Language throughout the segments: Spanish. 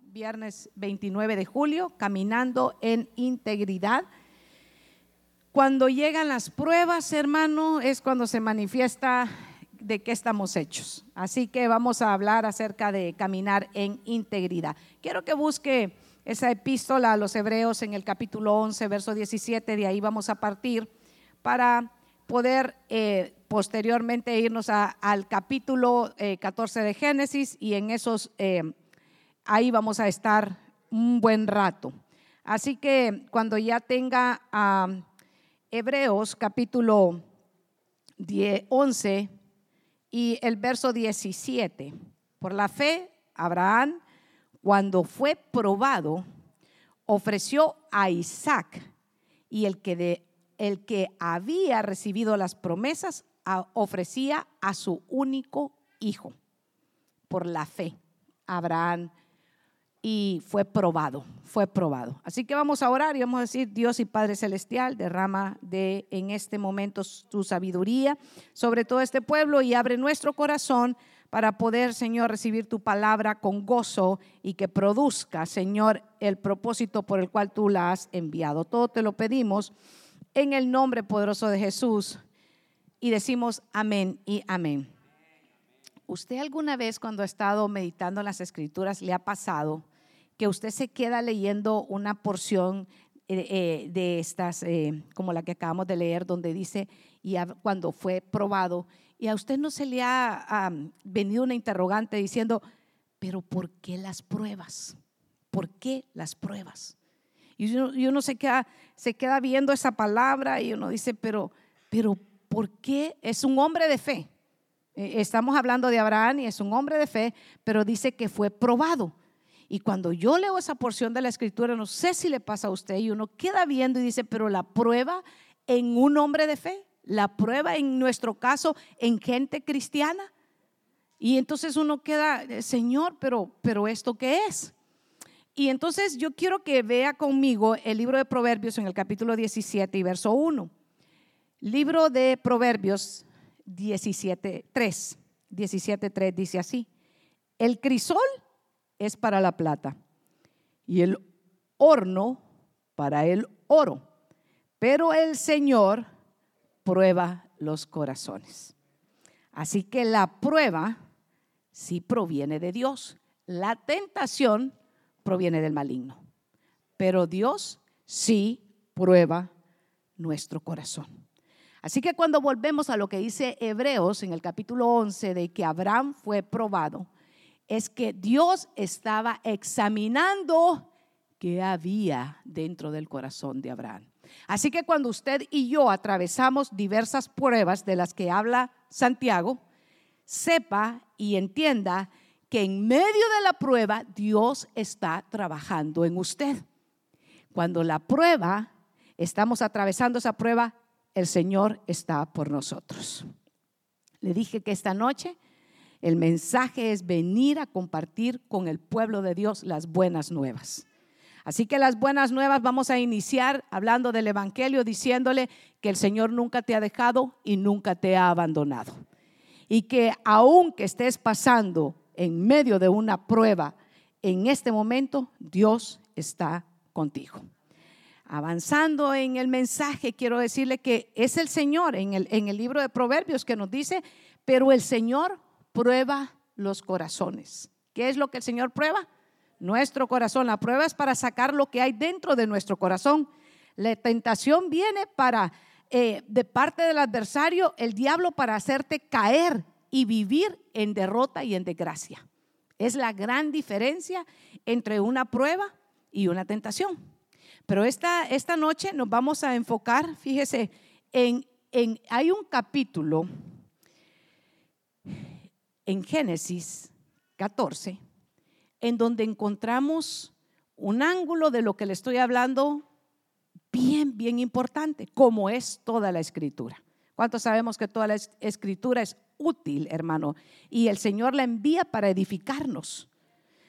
viernes 29 de julio, caminando en integridad. Cuando llegan las pruebas, hermano, es cuando se manifiesta de qué estamos hechos. Así que vamos a hablar acerca de caminar en integridad. Quiero que busque esa epístola a los hebreos en el capítulo 11, verso 17, de ahí vamos a partir para poder eh, posteriormente irnos al capítulo 14 eh, de Génesis y en esos, eh, ahí vamos a estar un buen rato. Así que cuando ya tenga Hebreos capítulo 11 y el verso 17, por la fe, Abraham, cuando fue probado, ofreció a Isaac y el que, de, el que había recibido las promesas ofrecía a su único hijo por la fe, Abraham, y fue probado, fue probado. Así que vamos a orar y vamos a decir, Dios y Padre Celestial, derrama de en este momento tu sabiduría sobre todo este pueblo y abre nuestro corazón para poder, Señor, recibir tu palabra con gozo y que produzca, Señor, el propósito por el cual tú la has enviado. Todo te lo pedimos en el nombre poderoso de Jesús y decimos amén y amén. ¿Usted alguna vez cuando ha estado meditando en las escrituras le ha pasado que usted se queda leyendo una porción eh, eh, de estas, eh, como la que acabamos de leer, donde dice, y cuando fue probado, y a usted no se le ha venido una interrogante diciendo, pero ¿por qué las pruebas? ¿Por qué las pruebas? Y uno, se, queda, se queda viendo esa palabra y uno dice, pero, pero ¿Por qué? Es un hombre de fe. Eh, estamos hablando de Abraham y es un hombre de fe, pero dice que fue probado. Y cuando yo leo esa porción de la escritura, no sé si le pasa a usted y uno queda viendo y dice, pero la prueba en un hombre de fe, la prueba en nuestro caso en gente cristiana. Y entonces uno queda, Señor, pero, pero ¿esto qué es? Y entonces yo quiero que vea conmigo el libro de Proverbios en el capítulo 17 y verso 1. Libro de Proverbios 17.3. 17.3 dice así. El crisol es para la plata y el horno para el oro. Pero el Señor prueba los corazones. Así que la prueba sí proviene de Dios. La tentación proviene del maligno. Pero Dios sí prueba nuestro corazón. Así que cuando volvemos a lo que dice Hebreos en el capítulo 11 de que Abraham fue probado, es que Dios estaba examinando qué había dentro del corazón de Abraham. Así que cuando usted y yo atravesamos diversas pruebas de las que habla Santiago, sepa y entienda que en medio de la prueba Dios está trabajando en usted. Cuando la prueba, estamos atravesando esa prueba, el Señor está por nosotros. Le dije que esta noche el mensaje es venir a compartir con el pueblo de Dios las buenas nuevas. Así que las buenas nuevas vamos a iniciar hablando del Evangelio, diciéndole que el Señor nunca te ha dejado y nunca te ha abandonado. Y que aunque estés pasando en medio de una prueba, en este momento Dios está contigo avanzando en el mensaje, quiero decirle que es el Señor en el, en el libro de Proverbios que nos dice, pero el Señor prueba los corazones. ¿Qué es lo que el Señor prueba? Nuestro corazón. La prueba es para sacar lo que hay dentro de nuestro corazón. La tentación viene para, eh, de parte del adversario, el diablo para hacerte caer y vivir en derrota y en desgracia. Es la gran diferencia entre una prueba y una tentación. Pero esta, esta noche nos vamos a enfocar, fíjese, en, en, hay un capítulo en Génesis 14, en donde encontramos un ángulo de lo que le estoy hablando bien, bien importante, como es toda la escritura. ¿Cuántos sabemos que toda la escritura es útil, hermano? Y el Señor la envía para edificarnos.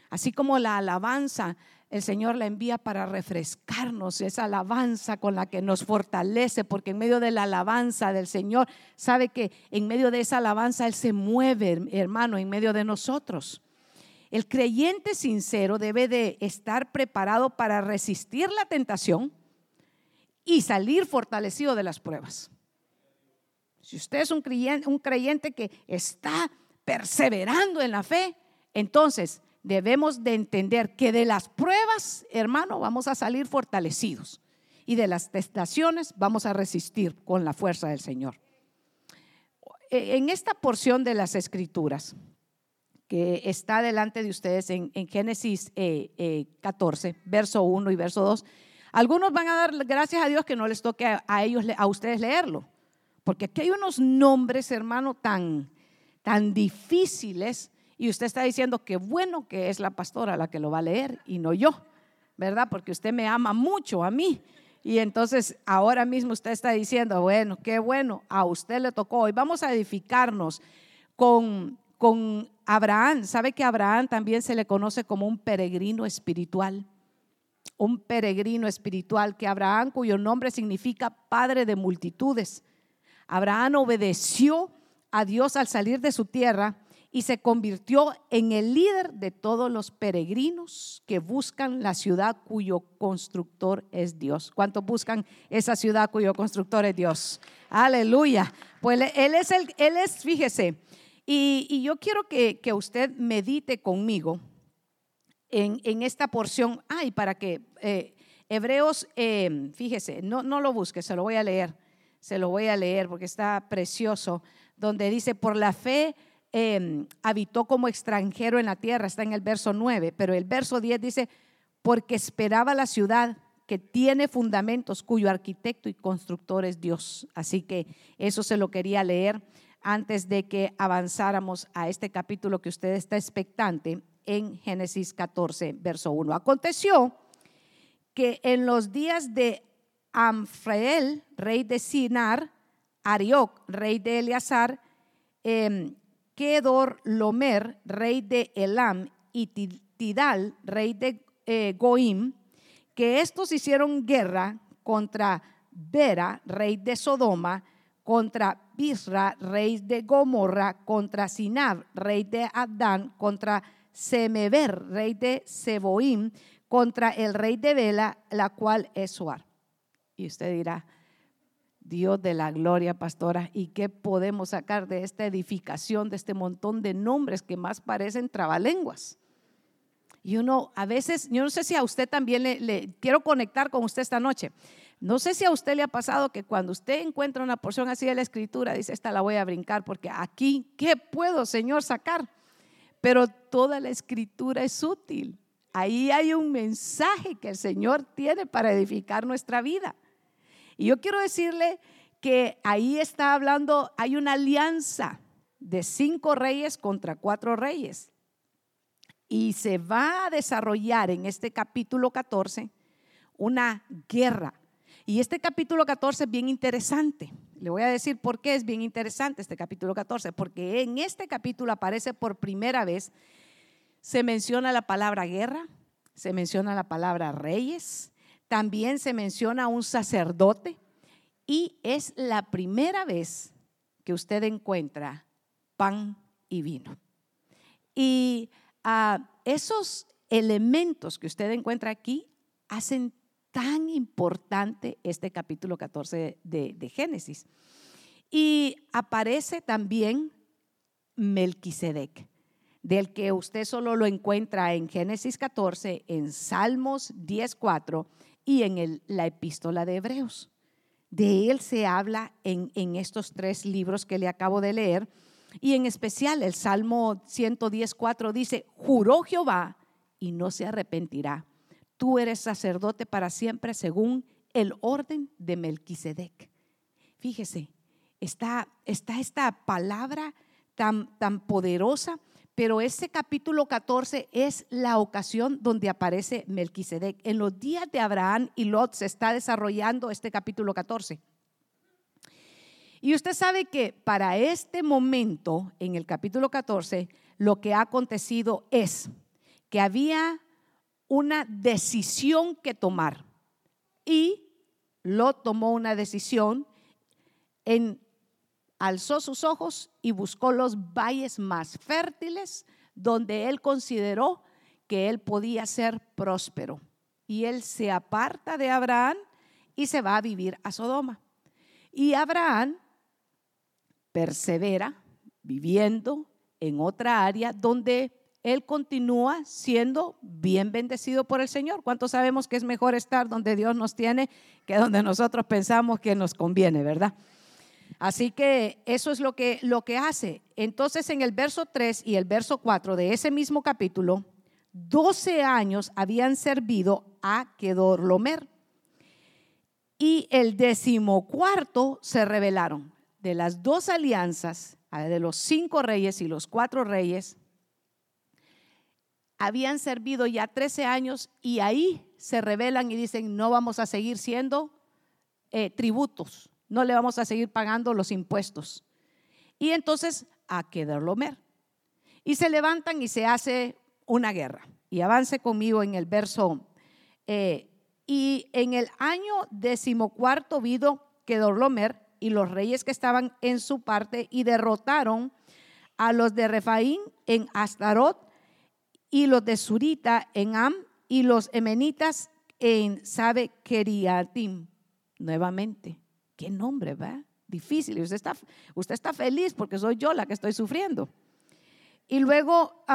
Así como la alabanza el Señor la envía para refrescarnos, esa alabanza con la que nos fortalece, porque en medio de la alabanza del Señor, sabe que en medio de esa alabanza Él se mueve, hermano, en medio de nosotros. el creyente sincero debe de estar preparado para resistir la tentación y salir fortalecido de las pruebas. Si usted es un creyente, un creyente que está perseverando en la fe, entonces debemos de entender que de las pruebas, hermano, vamos a salir fortalecidos y de las testaciones vamos a resistir con la fuerza del Señor. E, en esta porción de las escrituras que está delante de ustedes en, Génesis 14, eh, eh, verso 1 y verso 2, algunos van a dar gracias a Dios que no les toque a, ellos, a ustedes leerlo, porque aquí hay unos nombres, hermano, tan, tan difíciles y usted está diciendo que bueno que es la pastora la que lo va a leer y no yo, ¿verdad? Porque usted me ama mucho a mí. Y entonces ahora mismo usted está diciendo, bueno, qué bueno, a usted le tocó. Y vamos a edificarnos con, con Abraham. ¿Sabe que Abraham también se le conoce como un peregrino espiritual? Un peregrino espiritual, que Abraham cuyo nombre significa padre de multitudes. Abraham obedeció a Dios al salir de su tierra y se convirtió en el líder de todos los peregrinos que buscan la ciudad cuyo constructor es Dios. ¿Cuántos buscan esa ciudad cuyo constructor es Dios? Aleluya. Pues él es el, él es, fíjese, y, yo quiero que, usted medite conmigo en, esta porción. Ay, para que eh, Hebreos, eh, fíjese, no, no lo busque, se lo voy a leer, se lo voy a leer porque está precioso, donde dice, por la fe Em, habitó como extranjero en la tierra, está en el verso 9, pero el verso 10 dice, porque esperaba la ciudad que tiene fundamentos, cuyo arquitecto y constructor es Dios. Así que eso se lo quería leer antes de que avanzáramos a este capítulo que usted está expectante en Génesis 14, verso 1. Aconteció que en los días de Amfrael, rey de Sinar, Arioc, rey de Eleazar, eh, Kedor Lomer, rey de Elam, y Tidal, rey de eh, Goim, que estos hicieron guerra contra Bera, rey de Sodoma, contra Bisra, rey de Gomorra, contra Sinab, rey de Adán, contra Semeber, rey de Seboim, contra el rey de Bela, la cual es Suar. Y usted dirá, Dios de la gloria, pastora, ¿y qué podemos sacar de esta edificación, de este montón de nombres que más parecen trabalenguas? Y uno, a veces, yo no sé si a usted también le, quiero conectar con usted esta noche. No sé si a usted le ha pasado que cuando usted encuentra una porción así de la escritura, dice, esta la voy a brincar porque aquí, ¿qué puedo, Señor, sacar? Pero toda la escritura es útil. Ahí hay un mensaje que el Señor tiene para edificar nuestra vida. Y yo quiero decirle que ahí está hablando, hay una alianza de cinco reyes contra cuatro reyes. Y se va a desarrollar en este capítulo 14 una guerra. Y este capítulo 14 es bien interesante. Le voy a decir por qué es bien interesante este capítulo 14. Porque en este capítulo aparece por primera vez, se menciona la palabra guerra, se menciona la palabra reyes, también se menciona un sacerdote y es la primera vez que usted encuentra pan y vino. Y ah, esos elementos que usted encuentra aquí hacen tan importante este capítulo 14 de, de Génesis. Y aparece también Melquisedec, del que usted solo lo encuentra en Génesis 14, en Salmos 10.4 y en la epístola de Hebreos. De él se habla en, en estos tres libros que le acabo de leer. Y en especial el Salmo 110.4 dice, juró Jehová y no se arrepentirá. Tú eres sacerdote para siempre según el orden de Melquisedec. Fíjese, está, está esta palabra tan, tan poderosa pero ese capítulo 14 es la ocasión donde aparece Melquisedec. En los días de Abraham y Lot se está desarrollando este capítulo 14. Y usted sabe que para este momento, en el capítulo 14, lo que ha acontecido es que había una decisión que tomar. Y Lot tomó una decisión en alzó sus ojos y buscó los valles más fértiles, donde él consideró que él podía ser próspero. Y él se aparta de Abraham y se va a vivir a Sodoma. Y Abraham persevera viviendo en otra área donde él continúa siendo bien bendecido por el Señor. ¿Cuántos sabemos que es mejor estar donde Dios nos tiene que donde nosotros pensamos que nos conviene, verdad? Así que eso es lo que, lo que hace. Entonces en el verso 3 y el verso 4 de ese mismo capítulo, 12 años habían servido a Kedorlomer. Y el decimocuarto se rebelaron. De las dos alianzas, de los cinco reyes y los cuatro reyes, habían servido ya 13 años y ahí se rebelan y dicen, no vamos a seguir siendo eh, tributos, no le vamos a seguir pagando los impuestos. Y entonces a Lomer. Y se levantan y se hace una guerra. Y avance conmigo en el verso. Eh, y en el año decimocuarto vido Lomer y los reyes que estaban en su parte y derrotaron a los de Refaín en Astarot y los de Surita en Am y los emenitas en Sabe Keriatim. Nuevamente, qué nombre, ¿va? Difícil. Usted está, usted está feliz porque soy yo la que estoy sufriendo. Y luego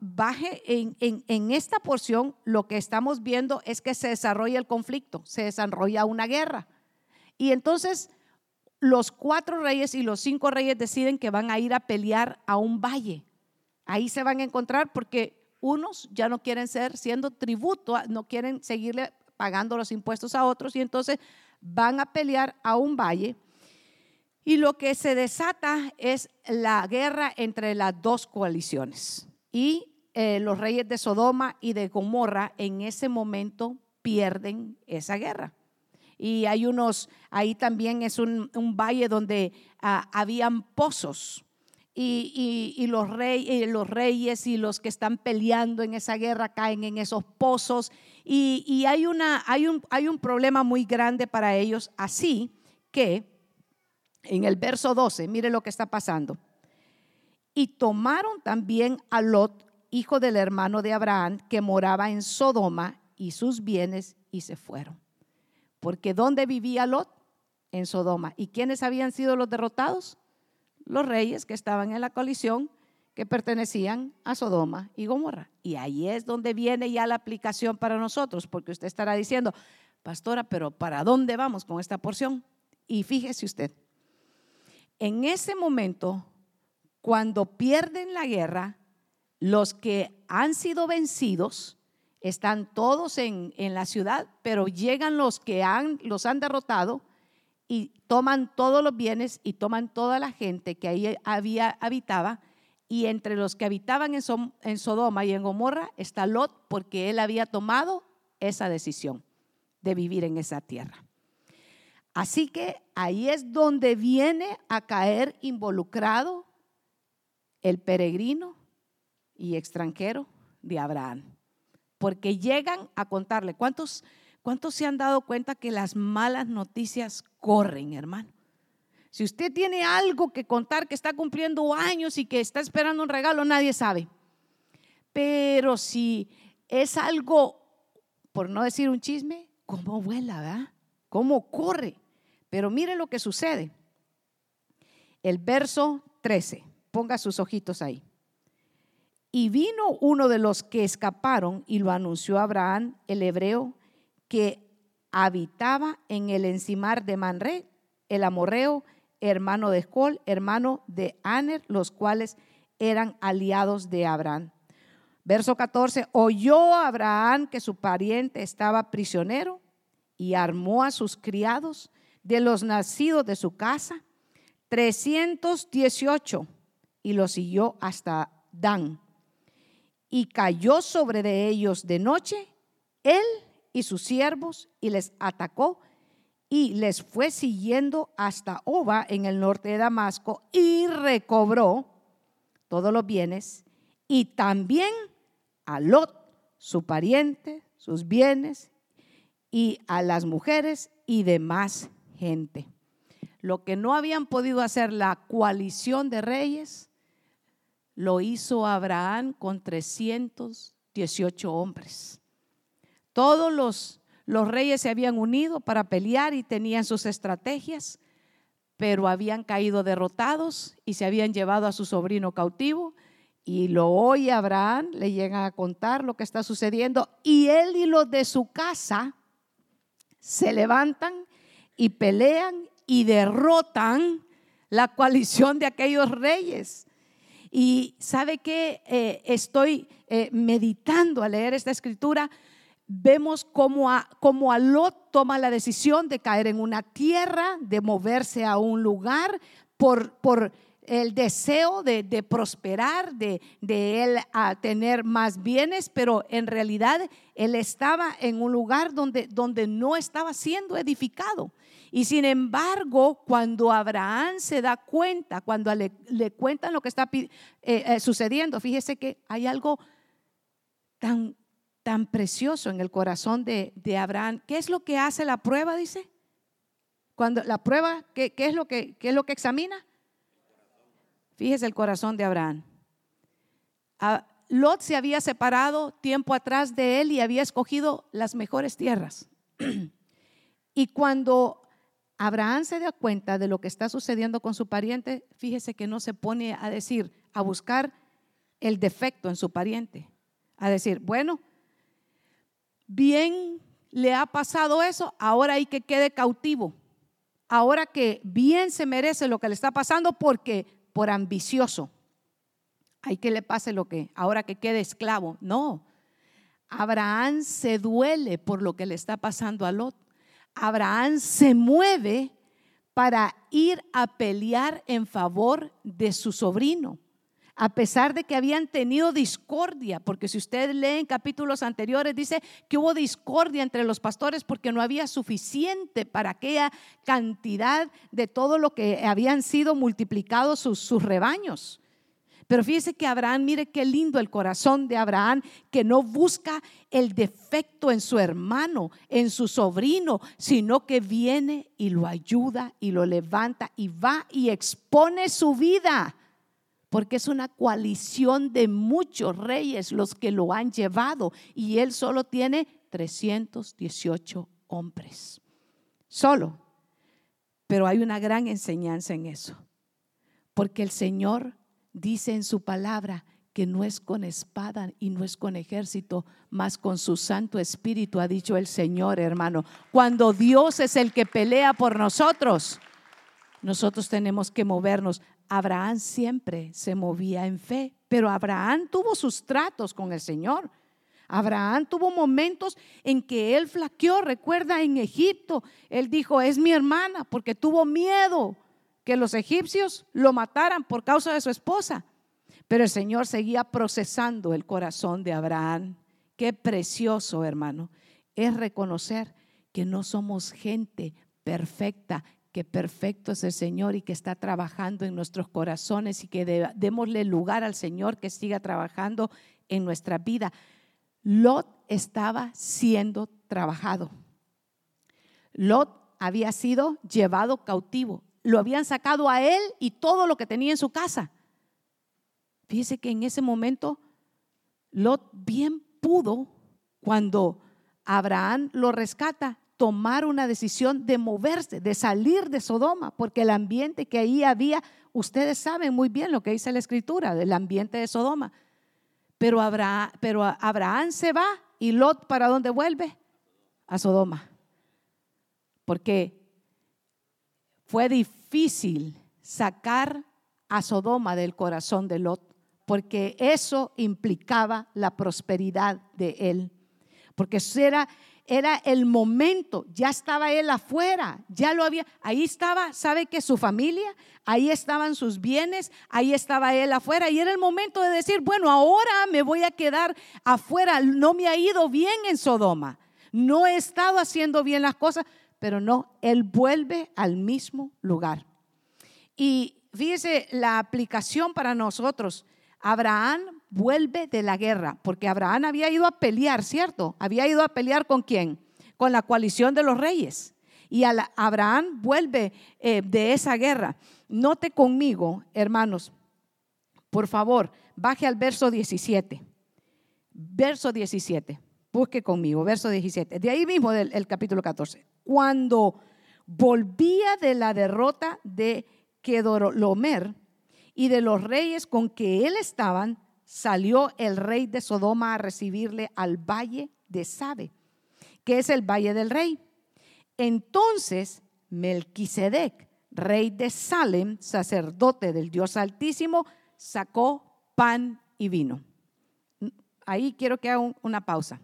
baje en, en esta porción, lo que estamos viendo es que se desarrolla el conflicto, se desarrolla una guerra. Y entonces los cuatro reyes y los cinco reyes deciden que van a ir a pelear a un valle. Ahí se van a encontrar porque unos ya no quieren ser siendo tributo, no quieren seguirle pagando los impuestos a otros y entonces van a pelear a un valle. Y lo que se desata es la guerra entre las dos coaliciones. Y eh, los reyes de Sodoma y de Gomorra en ese momento pierden esa guerra. Y hay unos, ahí también es un, valle donde ah, habían pozos y, los, los, reyes y los que están peleando en esa guerra caen en esos pozos y, hay, un, hay un problema muy grande para ellos, así que en el verso 12, mire lo que está pasando. Y tomaron también a Lot, hijo del hermano de Abraham, que moraba en Sodoma, y sus bienes, y se fueron. Porque ¿dónde vivía Lot? En Sodoma. ¿Y quiénes habían sido los derrotados? Los reyes que estaban en la colisión que pertenecían a Sodoma y Gomorra. Y ahí es donde viene ya la aplicación para nosotros, porque usted estará diciendo, pastora, pero ¿para dónde vamos con esta porción? Y fíjese usted, en ese momento, cuando pierden la guerra, los que han sido vencidos están todos en, en la ciudad, pero llegan los que han, los han derrotado y toman todos los bienes y toman toda la gente que ahí había, habitaba. Y entre los que habitaban en, en Sodoma y en Gomorra está Lot, porque él había tomado esa decisión de vivir en esa tierra. Así que ahí es donde viene a caer involucrado el peregrino y extranjero de Abraham. Porque llegan a contarle, ¿cuántos, ¿Cuántos se han dado cuenta que las malas noticias corren, hermano? Si usted tiene algo que contar, que está cumpliendo años y que está esperando un regalo, nadie sabe. Pero si es algo, por no decir un chisme, ¿cómo vuela, verdad? ¿Cómo corre? Pero mire lo que sucede. El verso 13, ponga sus ojitos ahí. Y vino uno de los que escaparon y lo anunció a Abraham, el hebreo, que habitaba en el encimar de Manré, el amorreo, hermano de Escol, hermano de Aner, los cuales eran aliados de Abraham. Verso 14, oyó Abraham que su pariente estaba prisionero y armó a sus criados de los nacidos de su casa, 318, y los siguió hasta Dan. Y cayó sobre de ellos de noche él y sus siervos y les atacó y les fue siguiendo hasta Oba en el norte de Damasco y recobró todos los bienes y también a Lot, su pariente, sus bienes y a las mujeres y demás gente. Lo que no habían podido hacer la coalición de reyes, lo hizo Abraham con 318 hombres. Todos los, los reyes se habían unido para pelear y tenían sus estrategias, pero habían caído derrotados y se habían llevado a su sobrino cautivo. Y lo oye Abraham, le llegan a contar lo que está sucediendo y él y los de su casa se levantan y pelean y derrotan la coalición de aquellos reyes. Y sabe que eh, estoy eh, meditando al leer esta escritura, vemos cómo a, cómo Lot toma la decisión de caer en una tierra, de moverse a un lugar por, por el deseo de, prosperar, de, él a tener más bienes, pero en realidad él estaba en un lugar donde, donde no estaba siendo edificado. Y sin embargo, cuando Abraham se da cuenta, cuando le, cuentan lo que está eh, eh, sucediendo, fíjese que hay algo tan, tan precioso en el corazón de, Abraham. ¿Qué es lo que hace la prueba? Dice. Cuando la prueba, ¿qué, es, lo que, qué es lo que examina? Fíjese el corazón de Abraham. Lot se había separado tiempo atrás de él y había escogido las mejores tierras. y cuando Abraham se da cuenta de lo que está sucediendo con su pariente, fíjese que no se pone a decir, a buscar el defecto en su pariente, a decir, bueno, bien le ha pasado eso, ahora hay que quede cautivo, ahora que bien se merece lo que le está pasando porque por ambicioso, hay que le pase lo que, ahora que quede esclavo, no. Abraham se duele por lo que le está pasando a Lot. Abraham se mueve para ir a pelear en favor de su sobrino, a pesar de que habían tenido discordia, porque si usted lee en capítulos anteriores, dice que hubo discordia entre los pastores porque no había suficiente para aquella cantidad de todo lo que habían sido multiplicados sus, sus rebaños. Pero fíjese que Abraham, mire qué lindo el corazón de Abraham, que no busca el defecto en su hermano, en su sobrino, sino que viene y lo ayuda y lo levanta y va y expone su vida. Porque es una coalición de muchos reyes los que lo han llevado y él solo tiene 318 hombres. Solo. Pero hay una gran enseñanza en eso. Porque el Señor dice en su palabra que no es con espada y no es con ejército, más con su Santo Espíritu, ha dicho el Señor, hermano. Cuando Dios es el que pelea por nosotros, nosotros tenemos que movernos. Abraham siempre se movía en fe, pero Abraham tuvo sus tratos con el Señor. Abraham tuvo momentos en que él flaqueó, recuerda en Egipto, él dijo, es mi hermana, porque tuvo miedo que los egipcios lo mataran por causa de su esposa. Pero el Señor seguía procesando el corazón de Abraham. Qué precioso, hermano, es reconocer que no somos gente perfecta, perfecto es el Señor y que está trabajando en nuestros corazones y que démosle lugar al Señor que siga trabajando en nuestra vida. Lot estaba siendo trabajado. Lot había sido llevado cautivo lo habían sacado a él y todo lo que tenía en su casa. Fíjese que en ese momento Lot bien pudo, cuando Abraham lo rescata, tomar una decisión de moverse, de salir de Sodoma, porque el ambiente que ahí había, ustedes saben muy bien lo que dice la escritura del ambiente de Sodoma. Pero Abraham, pero Abraham se va y Lot para dónde vuelve? A Sodoma. Porque fue difícil sacar a Sodoma del corazón de Lot, porque eso implicaba la prosperidad de él. Porque era, era el momento, ya estaba él afuera, ya lo había, ahí estaba, sabe que su familia, ahí estaban sus bienes, ahí estaba él afuera y era el momento de decir, bueno, ahora me voy a quedar afuera, no me ha ido bien en Sodoma, no he estado haciendo bien las cosas, pero no, él vuelve al mismo lugar. Y fíjese la aplicación para nosotros. Abraham vuelve de la guerra, porque Abraham había ido a pelear, ¿cierto? Había ido a pelear con quién? Con la coalición de los reyes. Y Abraham vuelve eh, de esa guerra. Note conmigo, hermanos, por favor, baje al verso 17. Verso 17. Busque conmigo, verso 17. De ahí mismo del el capítulo 14. Cuando volvía de la derrota de Kedorlomer y de los reyes con que él estaban, salió el rey de Sodoma a recibirle al valle de Sabe, que es el valle del rey. Entonces Melquisedec, rey de Salem, sacerdote del Dios Altísimo, sacó pan y vino. Ahí quiero que haga una pausa.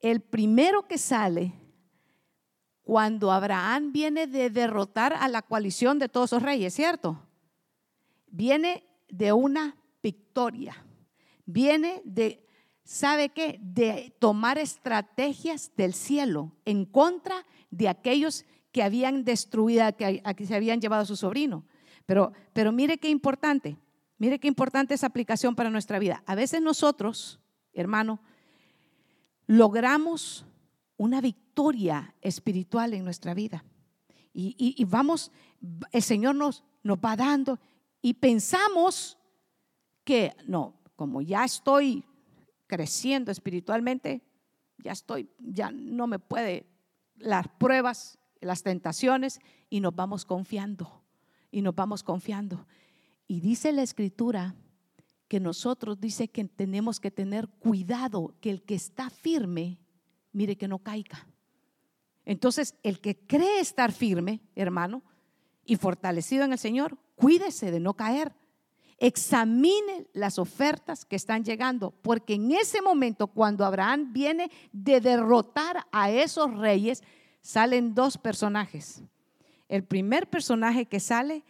El primero que sale cuando Abraham viene de derrotar a la coalición de todos los reyes, ¿cierto? Viene de una victoria, viene de, ¿sabe qué? De tomar estrategias del cielo en contra de aquellos que habían destruido, que, que se habían llevado a su sobrino. Pero, pero mire qué importante, mire qué importante esa aplicación para nuestra vida. A veces nosotros, hermano, logramos una victoria espiritual en nuestra vida. Y, vamos, el Señor nos, nos va dando y pensamos que, no, como ya estoy creciendo espiritualmente, ya estoy, ya no me puede las pruebas, las tentaciones y nos vamos confiando y nos vamos confiando. Y dice la escritura que nosotros dice que tenemos que tener cuidado, que el que está firme, mire que no caiga. Entonces, el que cree estar firme, hermano, y fortalecido en el Señor, cuídese de no caer. Examine las ofertas que están llegando, porque en ese momento, cuando Abraham viene de derrotar a esos reyes, salen dos personajes. El primer personaje que sale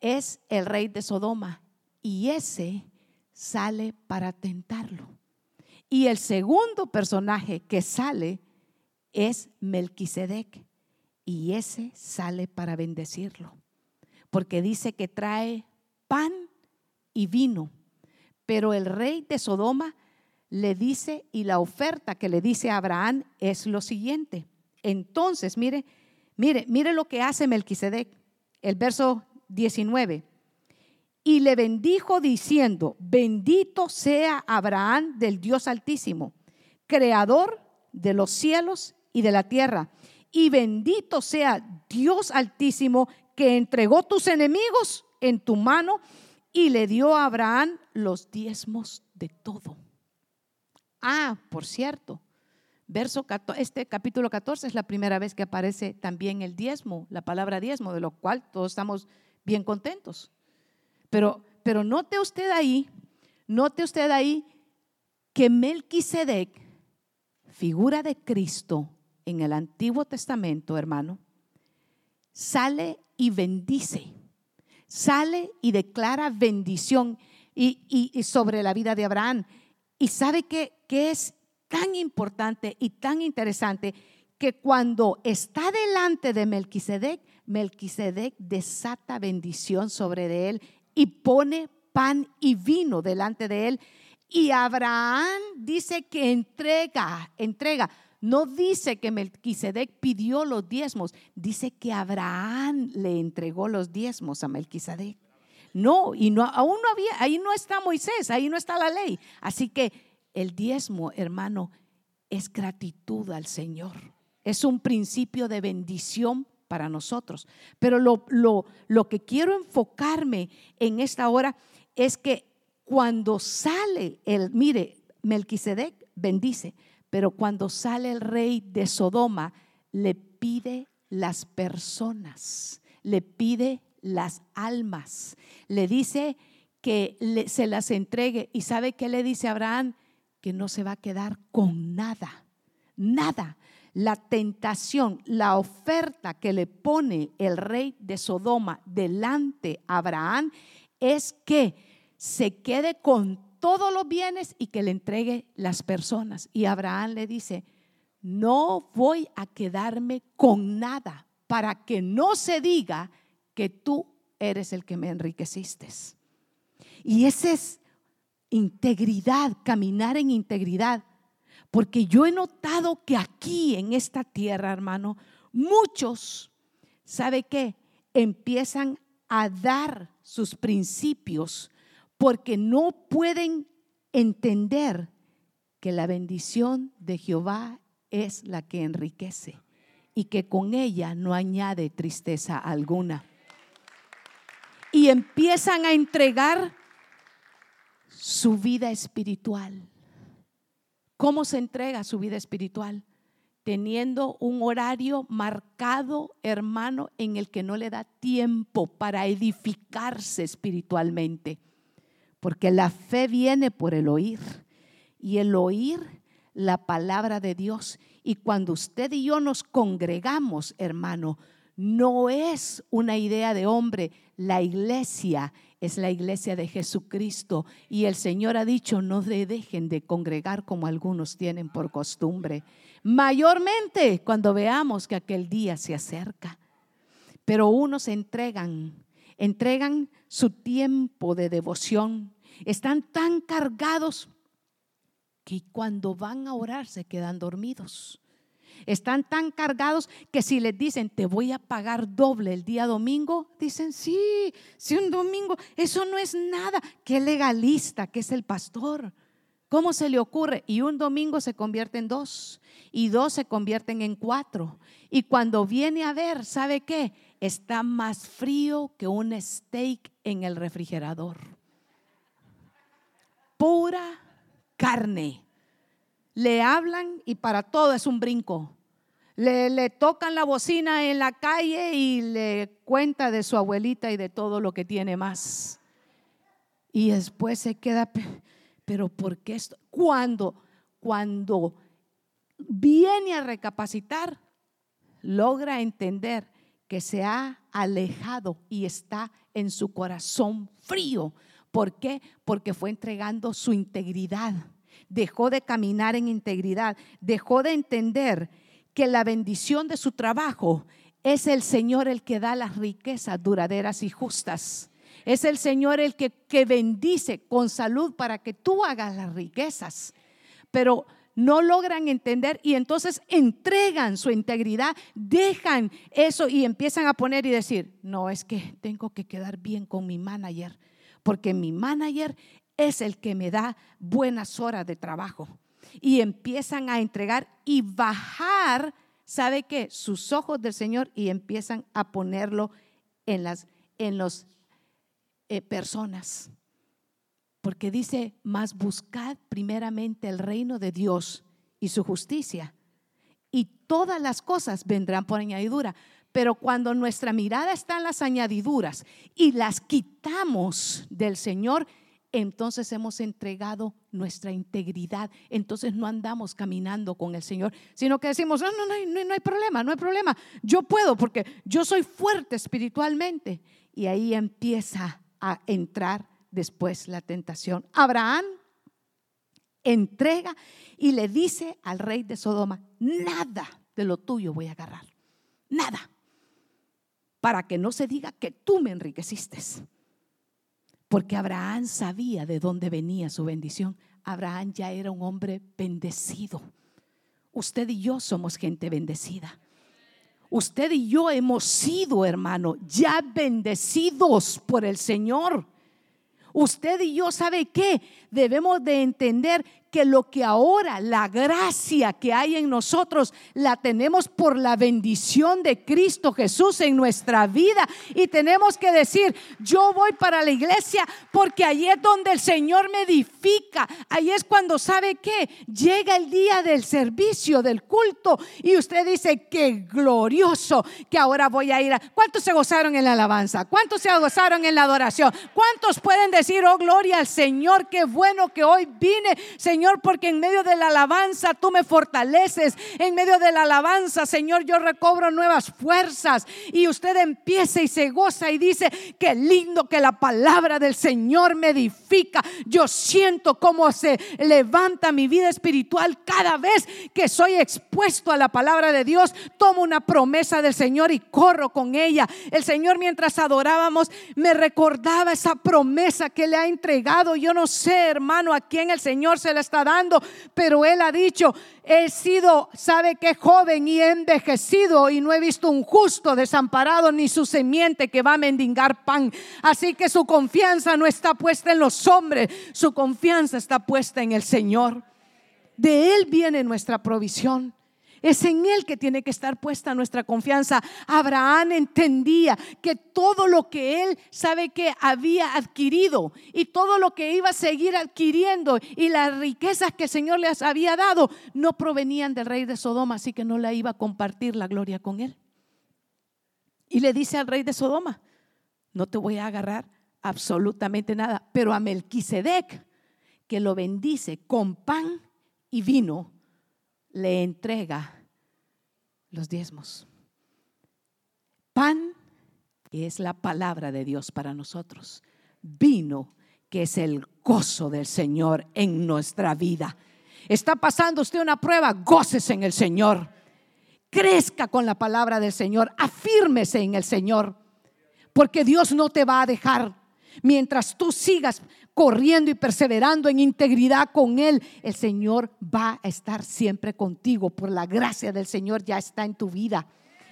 es el rey de Sodoma y ese sale para tentarlo. Y el segundo personaje que sale es Melquisedec y ese sale para bendecirlo, porque dice que trae pan y vino. Pero el rey de Sodoma le dice y la oferta que le dice a Abraham es lo siguiente. Entonces, mire, mire, mire lo que hace Melquisedec. El verso 19. Y le bendijo diciendo, bendito sea Abraham del Dios Altísimo, creador de los cielos y de la tierra. Y bendito sea Dios Altísimo que entregó tus enemigos en tu mano y le dio a Abraham los diezmos de todo. Ah, por cierto, verso este capítulo 14 es la primera vez que aparece también el diezmo, la palabra diezmo, de lo cual todos estamos bien contentos. Pero, pero note usted ahí, note usted ahí que Melquisedec, figura de Cristo en el Antiguo Testamento, hermano, sale y bendice, sale y declara bendición y, sobre la vida de Abraham. Y sabe que, que es tan importante y tan interesante que cuando está delante de Melquisedec, Melquisedec desata bendición sobre de él y pone pan y vino delante de él. Y Abraham dice que entrega, entrega. No dice que Melquisedec pidió los diezmos, dice que Abraham le entregó los diezmos a Melquisedec. No, y no, aún no había, ahí no está Moisés, ahí no está la ley. Así que el diezmo, hermano, es gratitud al Señor. Es un principio de bendición para nosotros. Pero lo, lo, lo que quiero enfocarme en esta hora es que cuando sale el, mire, Melquisedec bendice, pero cuando sale el rey de Sodoma, le pide las personas, le pide las almas, le dice que se las entregue. ¿Y sabe qué le dice Abraham? Que no se va a quedar con nada, nada la tentación, la oferta que le pone el rey de Sodoma delante a Abraham es que se quede con todos los bienes y que le entregue las personas. Y Abraham le dice, no voy a quedarme con nada para que no se diga que tú eres el que me enriqueciste. Y esa es integridad, caminar en integridad. Porque yo he notado que aquí en esta tierra, hermano, muchos, ¿sabe qué? Empiezan a dar sus principios porque no pueden entender que la bendición de Jehová es la que enriquece y que con ella no añade tristeza alguna. Y empiezan a entregar su vida espiritual. ¿Cómo se entrega su vida espiritual? Teniendo un horario marcado, hermano, en el que no le da tiempo para edificarse espiritualmente. Porque la fe viene por el oír y el oír la palabra de Dios. Y cuando usted y yo nos congregamos, hermano, no es una idea de hombre. La iglesia es la iglesia de Jesucristo. Y el Señor ha dicho, no dejen de congregar como algunos tienen por costumbre. Mayormente cuando veamos que aquel día se acerca. Pero unos entregan, entregan su tiempo de devoción. Están tan cargados que cuando van a orar se quedan dormidos. Están tan cargados que si les dicen, te voy a pagar doble el día domingo, dicen, sí, sí, un domingo, eso no es nada. Qué legalista que es el pastor. ¿Cómo se le ocurre? Y un domingo se convierte en dos y dos se convierten en cuatro. Y cuando viene a ver, ¿sabe qué? Está más frío que un steak en el refrigerador. Pura carne. Le hablan y para todo es un brinco. Le, tocan la bocina en la calle y le cuenta de su abuelita y de todo lo que tiene más. Y después se queda, pero ¿por qué esto? Cuando, cuando viene a recapacitar, logra entender que se ha alejado y está en su corazón frío. ¿Por qué? Porque fue entregando su integridad. Dejó de caminar en integridad. Dejó de entender que la bendición de su trabajo es el Señor el que da las riquezas duraderas y justas. Es el Señor el que, que bendice con salud para que tú hagas las riquezas. Pero no logran entender y entonces entregan su integridad, dejan eso y empiezan a poner y decir, no, es que tengo que quedar bien con mi manager, porque mi manager es el que me da buenas horas de trabajo y empiezan a entregar y bajar, ¿sabe qué? Sus ojos del Señor y empiezan a ponerlo en las en los eh, personas. Porque dice, más buscad primeramente el reino de Dios y su justicia. Y todas las cosas vendrán por añadidura. Pero cuando nuestra mirada está en las añadiduras y las quitamos del Señor, entonces hemos entregado nuestra integridad. Entonces no andamos caminando con el Señor, sino que decimos, no, no, no, no hay problema, no hay problema. Yo puedo porque yo soy fuerte espiritualmente. Y ahí empieza a entrar después la tentación. Abraham entrega y le dice al rey de Sodoma, nada de lo tuyo voy a agarrar, nada, para que no se diga que tú me enriqueciste. Porque Abraham sabía de dónde venía su bendición. Abraham ya era un hombre bendecido. Usted y yo somos gente bendecida. Usted y yo hemos sido, hermano, ya bendecidos por el Señor. Usted y yo, ¿sabe qué? Debemos de entender que lo que ahora, la gracia que hay en nosotros, la tenemos por la bendición de Cristo Jesús en nuestra vida. Y tenemos que decir, yo voy para la iglesia porque ahí es donde el Señor me edifica. Ahí es cuando sabe que llega el día del servicio, del culto. Y usted dice, qué glorioso que ahora voy a ir a... ¿Cuántos se gozaron en la alabanza? ¿Cuántos se gozaron en la adoración? ¿Cuántos pueden decir, oh gloria al Señor, qué bueno que hoy vine, Señor? Señor, porque en medio de la alabanza tú me fortaleces. En medio de la alabanza, Señor, yo recobro nuevas fuerzas. Y usted empieza y se goza y dice, qué lindo que la palabra del Señor me edifica. Yo siento cómo se levanta mi vida espiritual cada vez que soy expuesto a la palabra de Dios. Tomo una promesa del Señor y corro con ella. El Señor mientras adorábamos me recordaba esa promesa que le ha entregado. Yo no sé, hermano, a quién el Señor se les está dando, pero él ha dicho, he sido, sabe que joven y envejecido y no he visto un justo desamparado ni su semiente que va a mendigar pan. Así que su confianza no está puesta en los hombres, su confianza está puesta en el Señor. De Él viene nuestra provisión. Es en Él que tiene que estar puesta nuestra confianza. Abraham entendía que todo lo que Él sabe que había adquirido y todo lo que iba a seguir adquiriendo y las riquezas que el Señor les había dado no provenían del rey de Sodoma, así que no la iba a compartir la gloria con Él. Y le dice al rey de Sodoma, no te voy a agarrar absolutamente nada, pero a Melquisedec, que lo bendice con pan y vino, le entrega los diezmos. Pan, que es la palabra de Dios para nosotros. Vino, que es el gozo del Señor en nuestra vida. Está pasando usted una prueba, goces en el Señor. Crezca con la palabra del Señor, afírmese en el Señor, porque Dios no te va a dejar. Mientras tú sigas corriendo y perseverando en integridad con Él, el Señor va a estar siempre contigo. Por la gracia del Señor ya está en tu vida.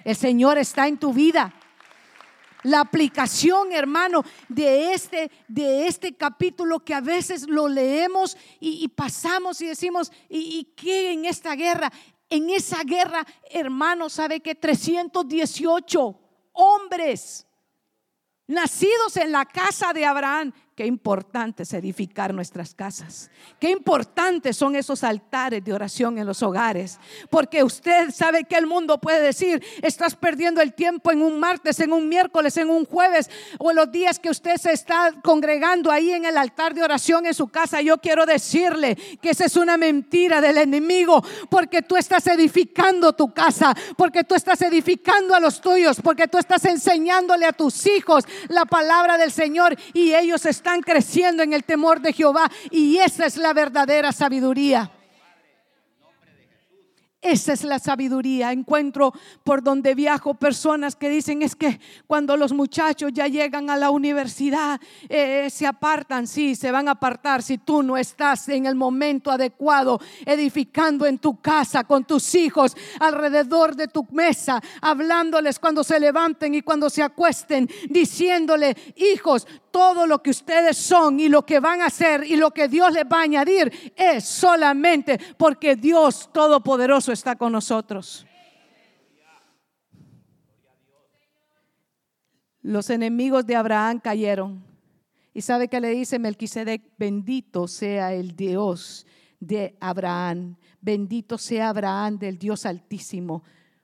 El Señor está en tu vida. La aplicación, hermano, de este, de este capítulo que a veces lo leemos y, pasamos y decimos, ¿y, ¿y qué en esta guerra? En esa guerra, hermano, ¿sabe que 318 hombres nacidos en la casa de Abraham Qué importante es edificar nuestras casas. Qué importantes son esos altares de oración en los hogares. Porque usted sabe que el mundo puede decir, estás perdiendo el tiempo en un martes, en un miércoles, en un jueves o los días que usted se está congregando ahí en el altar de oración en su casa. Yo quiero decirle que esa es una mentira del enemigo. Porque tú estás edificando tu casa. Porque tú estás edificando a los tuyos. Porque tú estás enseñándole a tus hijos la palabra del Señor. Y ellos están están creciendo en el temor de Jehová y esa es la verdadera sabiduría. Esa es la sabiduría. Encuentro por donde viajo personas que dicen es que cuando los muchachos ya llegan a la universidad eh, se apartan. Sí, se van a apartar si tú no estás en el momento adecuado edificando en tu casa con tus hijos alrededor de tu mesa, hablándoles cuando se levanten y cuando se acuesten, diciéndole, hijos, todo lo que ustedes son y lo que van a hacer y lo que Dios les va a añadir es solamente porque Dios Todopoderoso está con nosotros. Los enemigos de Abraham cayeron. Y sabe que le dice Melquisedec, bendito sea el Dios de Abraham, bendito sea Abraham del Dios altísimo,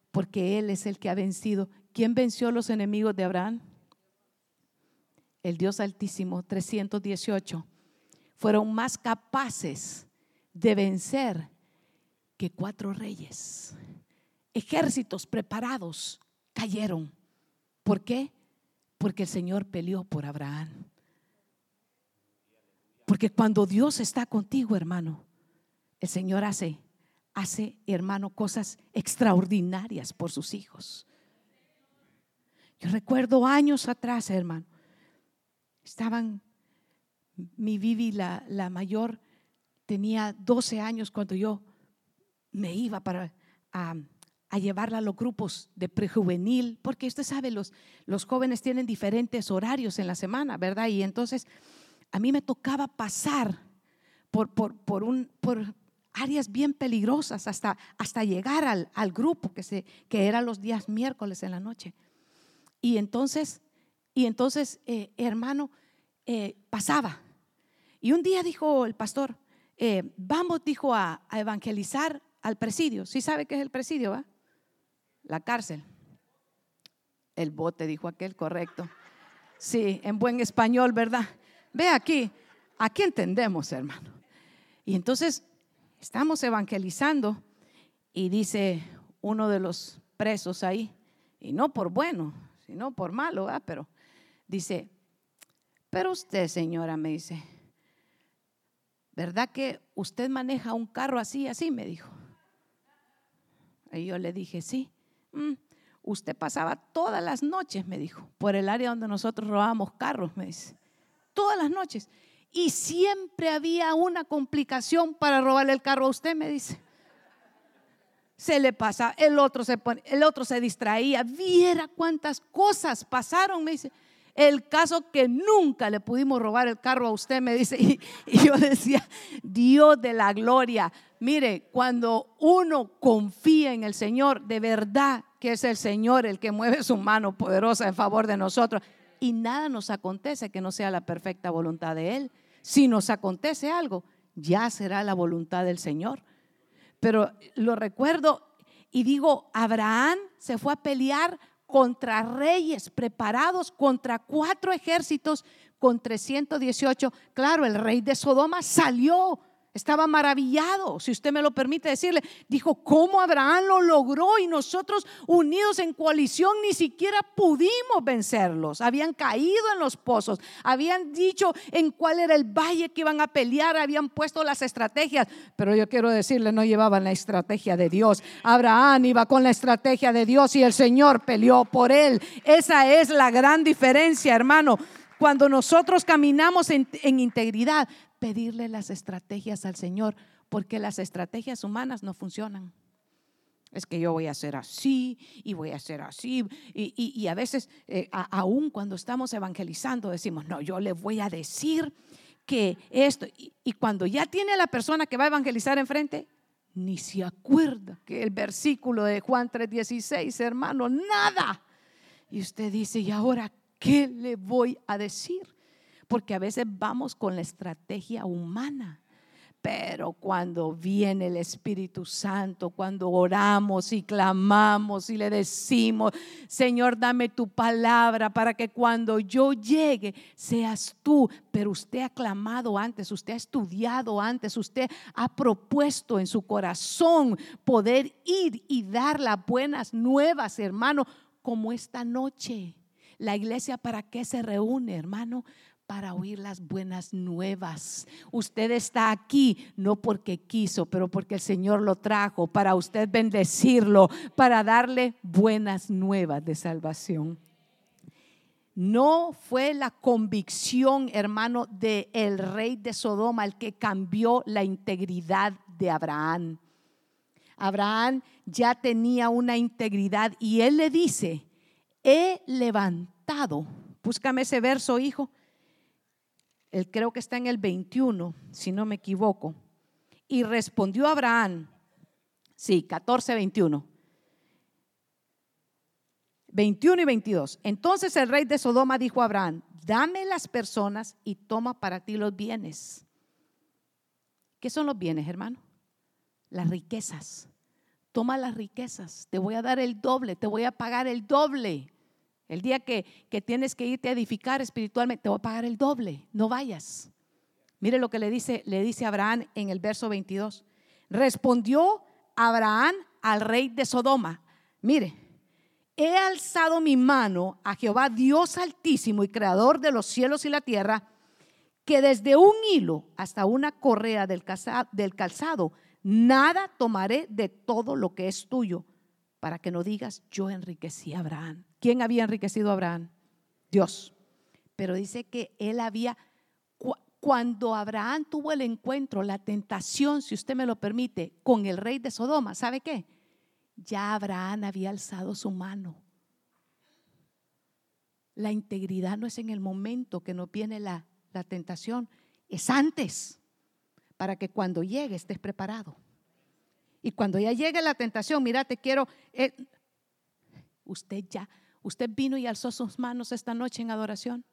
porque Él es el que ha vencido. ¿Quién venció a los enemigos de Abraham? El Dios Altísimo, 318, fueron más capaces de vencer que cuatro reyes. Ejércitos preparados cayeron. ¿Por qué? Porque el Señor peleó por Abraham. Porque cuando Dios está contigo, hermano, el Señor hace, hace, hermano, cosas extraordinarias por sus hijos. Yo recuerdo años atrás, hermano, Estaban, mi Vivi, la, la mayor, tenía 12 años cuando yo me iba para a, llevarla a los grupos de prejuvenil, porque usted sabe, los, los jóvenes tienen diferentes horarios en la semana, ¿verdad? Y entonces a mí me tocaba pasar por, por, por, un, por áreas bien peligrosas hasta, hasta llegar al, al grupo que, se, que era los días miércoles en la noche. Y entonces y entonces, eh, hermano, eh, pasaba. Y un día dijo el pastor, eh, vamos, dijo, a, evangelizar al presidio. ¿Sí sabe qué es el presidio? Va? La cárcel. El bote, dijo aquel, correcto. Sí, en buen español, ¿verdad? Ve aquí, aquí entendemos, hermano. Y entonces estamos evangelizando y dice uno de los presos ahí, y no por bueno, sino por malo, ¿verdad? pero Dice, pero usted, señora, me dice, ¿verdad que usted maneja un carro así, así? Me dijo. Y yo le dije, sí. Mm, usted pasaba todas las noches, me dijo, por el área donde nosotros robábamos carros, me dice. Todas las noches. Y siempre había una complicación para robarle el carro a usted, me dice. Se le pasa, el otro se el otro se distraía. Viera cuántas cosas pasaron, me dice. El caso que nunca le pudimos robar el carro a usted, me dice. Y, y, yo decía, Dios de la gloria. Mire, cuando uno confía en el Señor, de verdad que es el Señor el que mueve su mano poderosa en favor de nosotros. Y nada nos acontece que no sea la perfecta voluntad de Él. Si nos acontece algo, ya será la voluntad del Señor. Pero lo recuerdo y digo, Abraham se fue a pelear contra reyes preparados, contra cuatro ejércitos, con 318. Claro, el rey de Sodoma salió estaba maravillado, si usted me lo permite decirle. Dijo, ¿cómo Abraham lo logró? Y nosotros unidos en coalición ni siquiera pudimos vencerlos. Habían caído en los pozos, habían dicho en cuál era el valle que iban a pelear, habían puesto las estrategias. Pero yo quiero decirle, no llevaban la estrategia de Dios. Abraham iba con la estrategia de Dios y el Señor peleó por él. Esa es la gran diferencia, hermano cuando nosotros caminamos en, en, integridad, pedirle las estrategias al Señor, porque las estrategias humanas no funcionan. Es que yo voy a hacer así y voy a hacer así. Y, a veces, eh, aún cuando estamos evangelizando, decimos, no, yo le voy a decir que esto. Y, cuando ya tiene la persona que va a evangelizar enfrente, ni se acuerda que el versículo de Juan 3:16, hermano, nada. Y usted dice, ¿y ahora qué le voy a decir? Porque a veces vamos con la estrategia humana. Pero cuando viene el Espíritu Santo, cuando oramos y clamamos y le decimos, Señor, dame tu palabra para que cuando yo llegue seas tú. Pero usted ha clamado antes, usted ha estudiado antes, usted ha propuesto en su corazón poder ir y dar las buenas nuevas, hermano, como esta noche. La iglesia, ¿para qué se reúne, hermano? Para oír las buenas nuevas. Usted está aquí no porque quiso, pero porque el Señor lo trajo para usted bendecirlo, para darle buenas nuevas de salvación. No fue la convicción, hermano, del el rey de Sodoma el que cambió la integridad de Abraham. Abraham ya tenía una integridad y él le dice, he levantado, búscame ese verso, hijo, creo que está en el 21, si no me equivoco. Y respondió Abraham, sí, 14, 21. 21 y 22. Entonces el rey de Sodoma dijo a Abraham, dame las personas y toma para ti los bienes. ¿Qué son los bienes, hermano? Las riquezas. Toma las riquezas. Te voy a dar el doble, te voy a pagar el doble. El día que, tienes que irte a edificar espiritualmente, te voy a pagar el doble, no vayas. Mire lo que le dice, le dice Abraham en el verso 22. Respondió Abraham al rey de Sodoma. Mire, he alzado mi mano a Jehová, Dios altísimo y creador de los cielos y la tierra, que desde un hilo hasta una correa del calzado, nada tomaré de todo lo que es tuyo, para que no digas, yo enriquecí a Abraham. ¿Quién había enriquecido a Abraham? Dios. Pero dice que él había, cuando Abraham tuvo el encuentro, la tentación, si usted me lo permite, con el rey de Sodoma, ¿sabe qué? Ya Abraham había alzado su mano. La integridad no es en el momento que nos viene la, la tentación, es antes, para que cuando llegue estés preparado. Y cuando ya llegue la tentación, mira, te quiero, eh, usted ya, usted vino y alzó sus manos esta noche en adoración.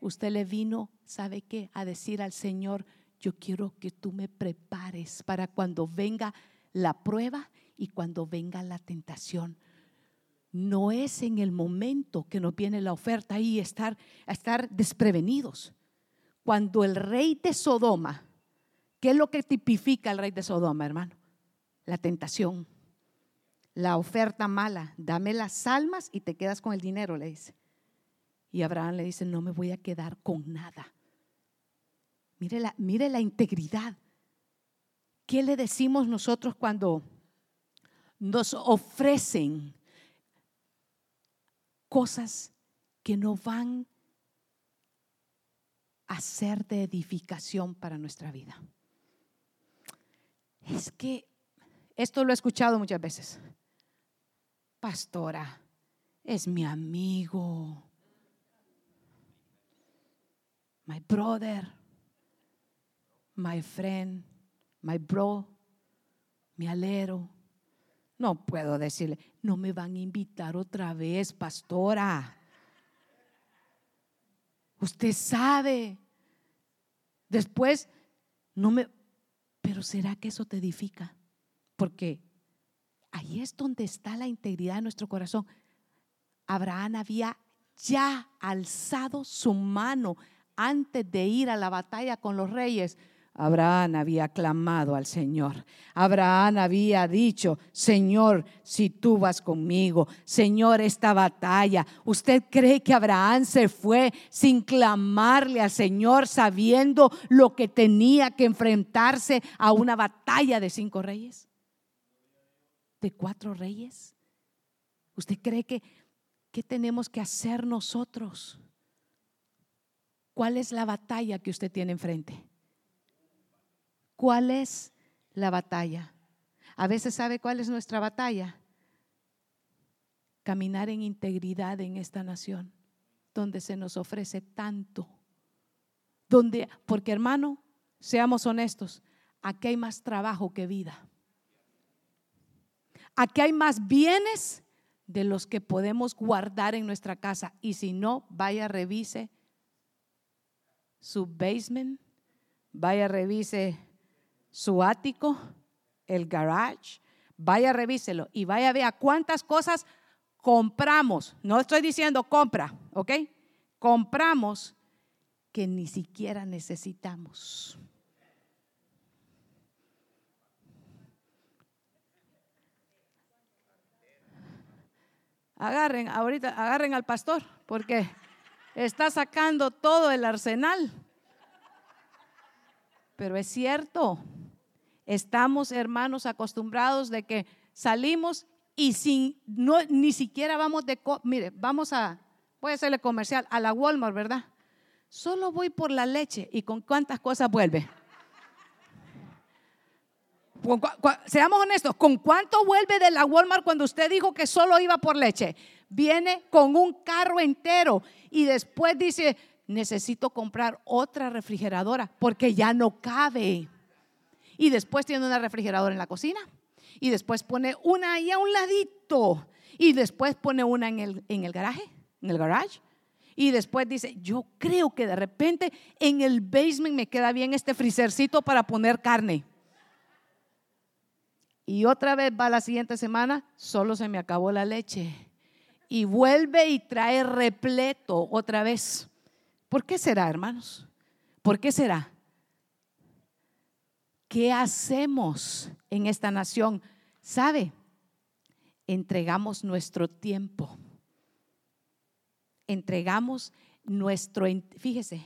Usted le vino, ¿sabe qué? A decir al Señor, yo quiero que tú me prepares para cuando venga la prueba y cuando venga la tentación. No es en el momento que nos viene la oferta y estar, estar desprevenidos. Cuando el rey de Sodoma, ¿qué es lo que tipifica el rey de Sodoma, hermano? La tentación, la oferta mala, dame las almas y te quedas con el dinero, le dice. Y Abraham le dice, no me voy a quedar con nada. Mire la, mire la integridad. ¿Qué le decimos nosotros cuando nos ofrecen cosas que no van a ser de edificación para nuestra vida. Es que esto lo he escuchado muchas veces. Pastora, es mi amigo. My brother, my friend, my bro, mi alero. No puedo decirle, no me van a invitar otra vez, pastora. Usted sabe. Después, no me... Pero ¿será que eso te edifica? Porque ahí es donde está la integridad de nuestro corazón. Abraham había ya alzado su mano antes de ir a la batalla con los reyes Abraham había clamado al Señor. Abraham había dicho, Señor, si tú vas conmigo, Señor, esta batalla. ¿Usted cree que Abraham se fue sin clamarle al Señor, sabiendo lo que tenía que enfrentarse a una batalla de cinco reyes? ¿De cuatro reyes? ¿Usted cree que qué tenemos que hacer nosotros? ¿Cuál es la batalla que usted tiene enfrente? ¿Cuál es la batalla? A veces sabe cuál es nuestra batalla. Caminar en integridad en esta nación, donde se nos ofrece tanto. Donde, porque hermano, seamos honestos, aquí hay más trabajo que vida. Aquí hay más bienes de los que podemos guardar en nuestra casa. Y si no, vaya, revise su basement, vaya, revise su ático, el garage, vaya, revíselo y vaya a ver cuántas cosas compramos. No estoy diciendo compra, ¿ok? Compramos que ni siquiera necesitamos. Agarren, ahorita, agarren al pastor, porque está sacando todo el arsenal. Pero es cierto, estamos hermanos acostumbrados de que salimos y sin, no, ni siquiera vamos de, mire, vamos a, voy a hacerle comercial, a la Walmart, ¿verdad? Solo voy por la leche y con cuántas cosas vuelve. Seamos honestos, ¿con cuánto vuelve de la Walmart cuando usted dijo que solo iba por leche? Viene con un carro entero y después dice, necesito comprar otra refrigeradora porque ya no cabe. Y después tiene una refrigeradora en la cocina. Y después pone una ahí a un ladito. Y después pone una en el, en el garaje, en el garage. Y después dice, yo creo que de repente en el basement me queda bien este freezercito para poner carne. Y otra vez va la siguiente semana, solo se me acabó la leche. Y vuelve y trae repleto otra vez. ¿Por qué será, hermanos? ¿Por qué será? ¿Qué hacemos en esta nación? ¿Sabe? Entregamos nuestro tiempo. Entregamos nuestro, fíjese,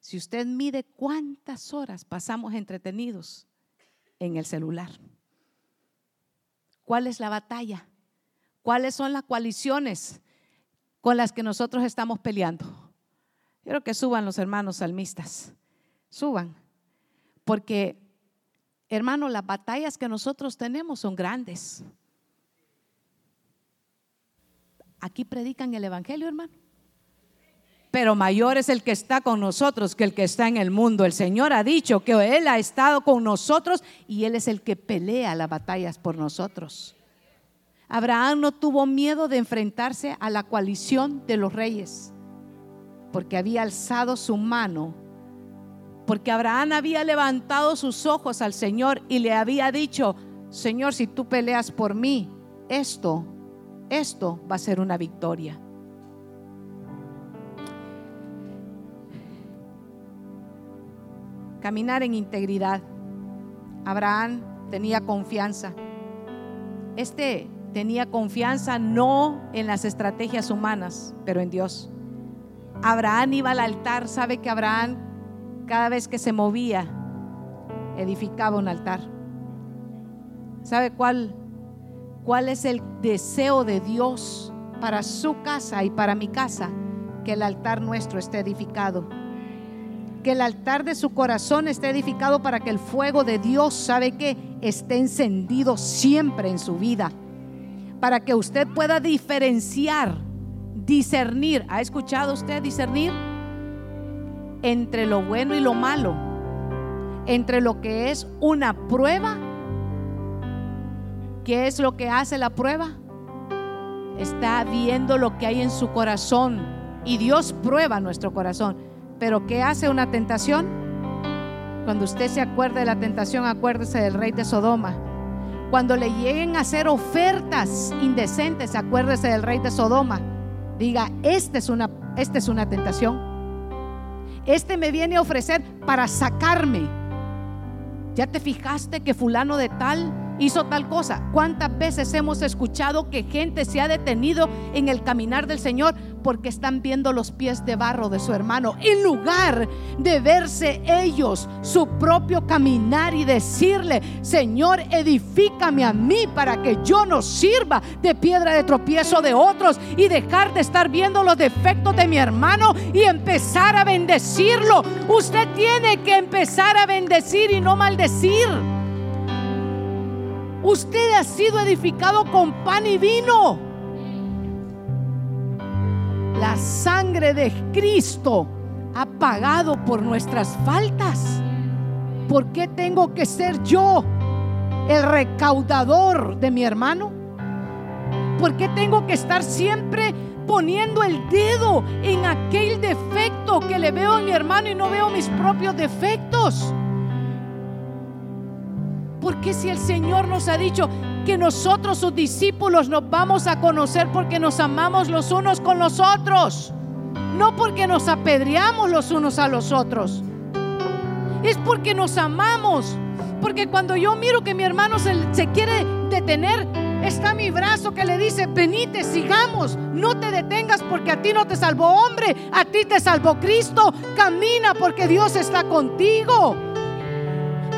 si usted mide cuántas horas pasamos entretenidos en el celular. ¿Cuál es la batalla? ¿Cuáles son las coaliciones con las que nosotros estamos peleando? Quiero que suban los hermanos salmistas. Suban. Porque, hermano, las batallas que nosotros tenemos son grandes. Aquí predican el Evangelio, hermano. Pero mayor es el que está con nosotros que el que está en el mundo. El Señor ha dicho que Él ha estado con nosotros y Él es el que pelea las batallas por nosotros. Abraham no tuvo miedo de enfrentarse a la coalición de los reyes porque había alzado su mano, porque Abraham había levantado sus ojos al Señor y le había dicho, Señor, si tú peleas por mí, esto, esto va a ser una victoria. Caminar en integridad. Abraham tenía confianza. Este tenía confianza no en las estrategias humanas, pero en Dios. Abraham iba al altar, sabe que Abraham cada vez que se movía edificaba un altar. ¿Sabe cuál cuál es el deseo de Dios para su casa y para mi casa? Que el altar nuestro esté edificado. Que el altar de su corazón esté edificado para que el fuego de Dios, ¿sabe que Esté encendido siempre en su vida. Para que usted pueda diferenciar, discernir. ¿Ha escuchado usted discernir? Entre lo bueno y lo malo. Entre lo que es una prueba. ¿Qué es lo que hace la prueba? Está viendo lo que hay en su corazón. Y Dios prueba nuestro corazón. Pero ¿qué hace una tentación? Cuando usted se acuerde de la tentación, acuérdese del rey de Sodoma. Cuando le lleguen a hacer ofertas indecentes, acuérdese del rey de Sodoma. Diga, esta es una, esta es una tentación. Este me viene a ofrecer para sacarme. ¿Ya te fijaste que fulano de tal hizo tal cosa? ¿Cuántas veces hemos escuchado que gente se ha detenido en el caminar del Señor porque están viendo los pies de barro de su hermano, en lugar de verse ellos su propio caminar y decirle, Señor, edifícame a mí para que yo no sirva de piedra de tropiezo de otros y dejar de estar viendo los defectos de mi hermano y empezar a bendecirlo. Usted tiene que empezar a bendecir y no maldecir. Usted ha sido edificado con pan y vino. La sangre de Cristo ha pagado por nuestras faltas. ¿Por qué tengo que ser yo el recaudador de mi hermano? ¿Por qué tengo que estar siempre poniendo el dedo en aquel defecto que le veo a mi hermano y no veo mis propios defectos? Porque si el Señor nos ha dicho, que nosotros sus discípulos nos vamos a conocer porque nos amamos los unos con los otros, no porque nos apedreamos los unos a los otros. Es porque nos amamos, porque cuando yo miro que mi hermano se, quiere detener, está mi brazo que le dice, venite, sigamos, no te detengas porque a ti no te salvó hombre, a ti te salvó Cristo, camina porque Dios está contigo.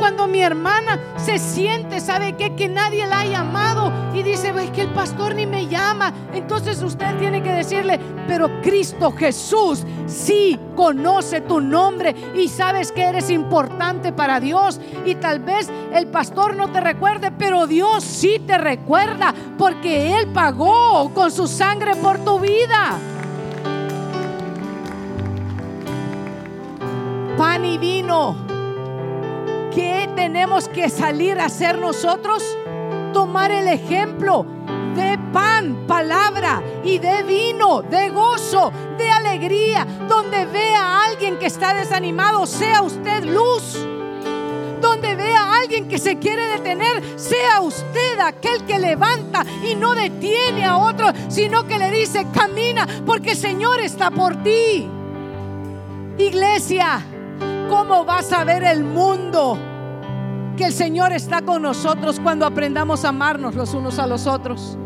Cuando mi hermana se siente, ¿sabe qué? Que nadie la ha llamado y dice, es que el pastor ni me llama. Entonces usted tiene que decirle, pero Cristo Jesús sí conoce tu nombre y sabes que eres importante para Dios. Y tal vez el pastor no te recuerde, pero Dios sí te recuerda porque Él pagó con su sangre por tu vida. Pan y vino ¿Qué tenemos que salir a hacer nosotros? Tomar el ejemplo de pan, palabra y de vino, de gozo, de alegría. Donde vea a alguien que está desanimado, sea usted luz. Donde vea a alguien que se quiere detener, sea usted aquel que levanta y no detiene a otro, sino que le dice, camina, porque el Señor está por ti. Iglesia, ¿Cómo vas a ver el mundo? Que el Señor está con nosotros cuando aprendamos a amarnos los unos a los otros.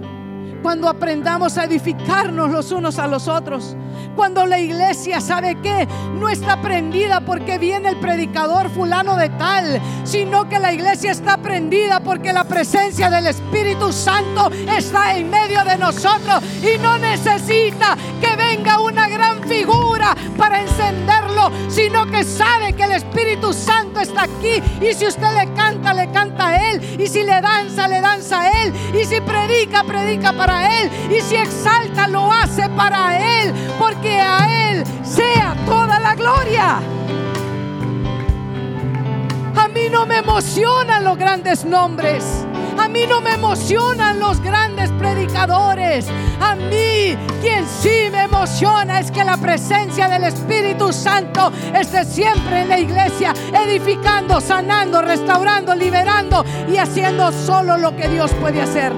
Cuando aprendamos a edificarnos los unos a los otros. Cuando la iglesia sabe que no está prendida porque viene el predicador fulano de tal, sino que la iglesia está prendida porque la presencia del Espíritu Santo está en medio de nosotros y no necesita que venga una figura para encenderlo, sino que sabe que el Espíritu Santo está aquí y si usted le canta, le canta a él y si le danza, le danza a él y si predica, predica para él. Y si exalta, lo hace para Él. Porque a Él sea toda la gloria. A mí no me emocionan los grandes nombres. A mí no me emocionan los grandes predicadores. A mí quien sí me emociona es que la presencia del Espíritu Santo esté siempre en la iglesia, edificando, sanando, restaurando, liberando y haciendo solo lo que Dios puede hacer.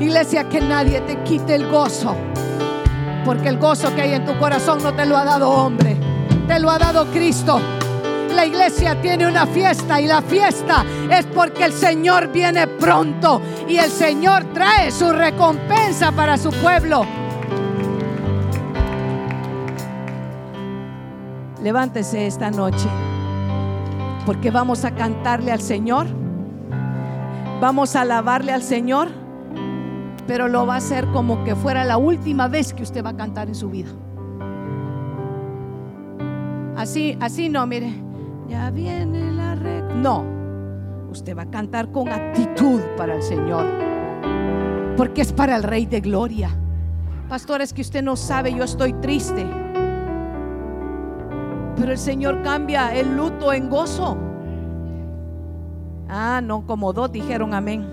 Iglesia, que nadie te quite el gozo. Porque el gozo que hay en tu corazón no te lo ha dado hombre, te lo ha dado Cristo. La iglesia tiene una fiesta y la fiesta es porque el Señor viene pronto y el Señor trae su recompensa para su pueblo. Levántese esta noche porque vamos a cantarle al Señor. Vamos a alabarle al Señor pero lo va a hacer como que fuera la última vez que usted va a cantar en su vida. Así, así no, mire. Ya viene la. No. Usted va a cantar con actitud para el Señor. Porque es para el Rey de Gloria. Pastor, es que usted no sabe, yo estoy triste. Pero el Señor cambia el luto en gozo. Ah, no, como dos dijeron amén.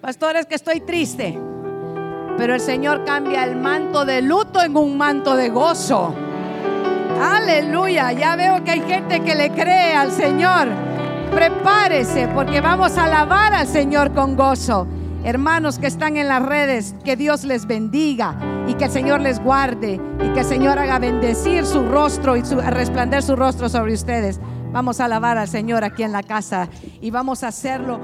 Pastor, es que estoy triste. Pero el Señor cambia el manto de luto en un manto de gozo. Aleluya. Ya veo que hay gente que le cree al Señor. Prepárese porque vamos a alabar al Señor con gozo. Hermanos que están en las redes, que Dios les bendiga y que el Señor les guarde y que el Señor haga bendecir su rostro y su, resplandecer su rostro sobre ustedes. Vamos a alabar al Señor aquí en la casa y vamos a hacerlo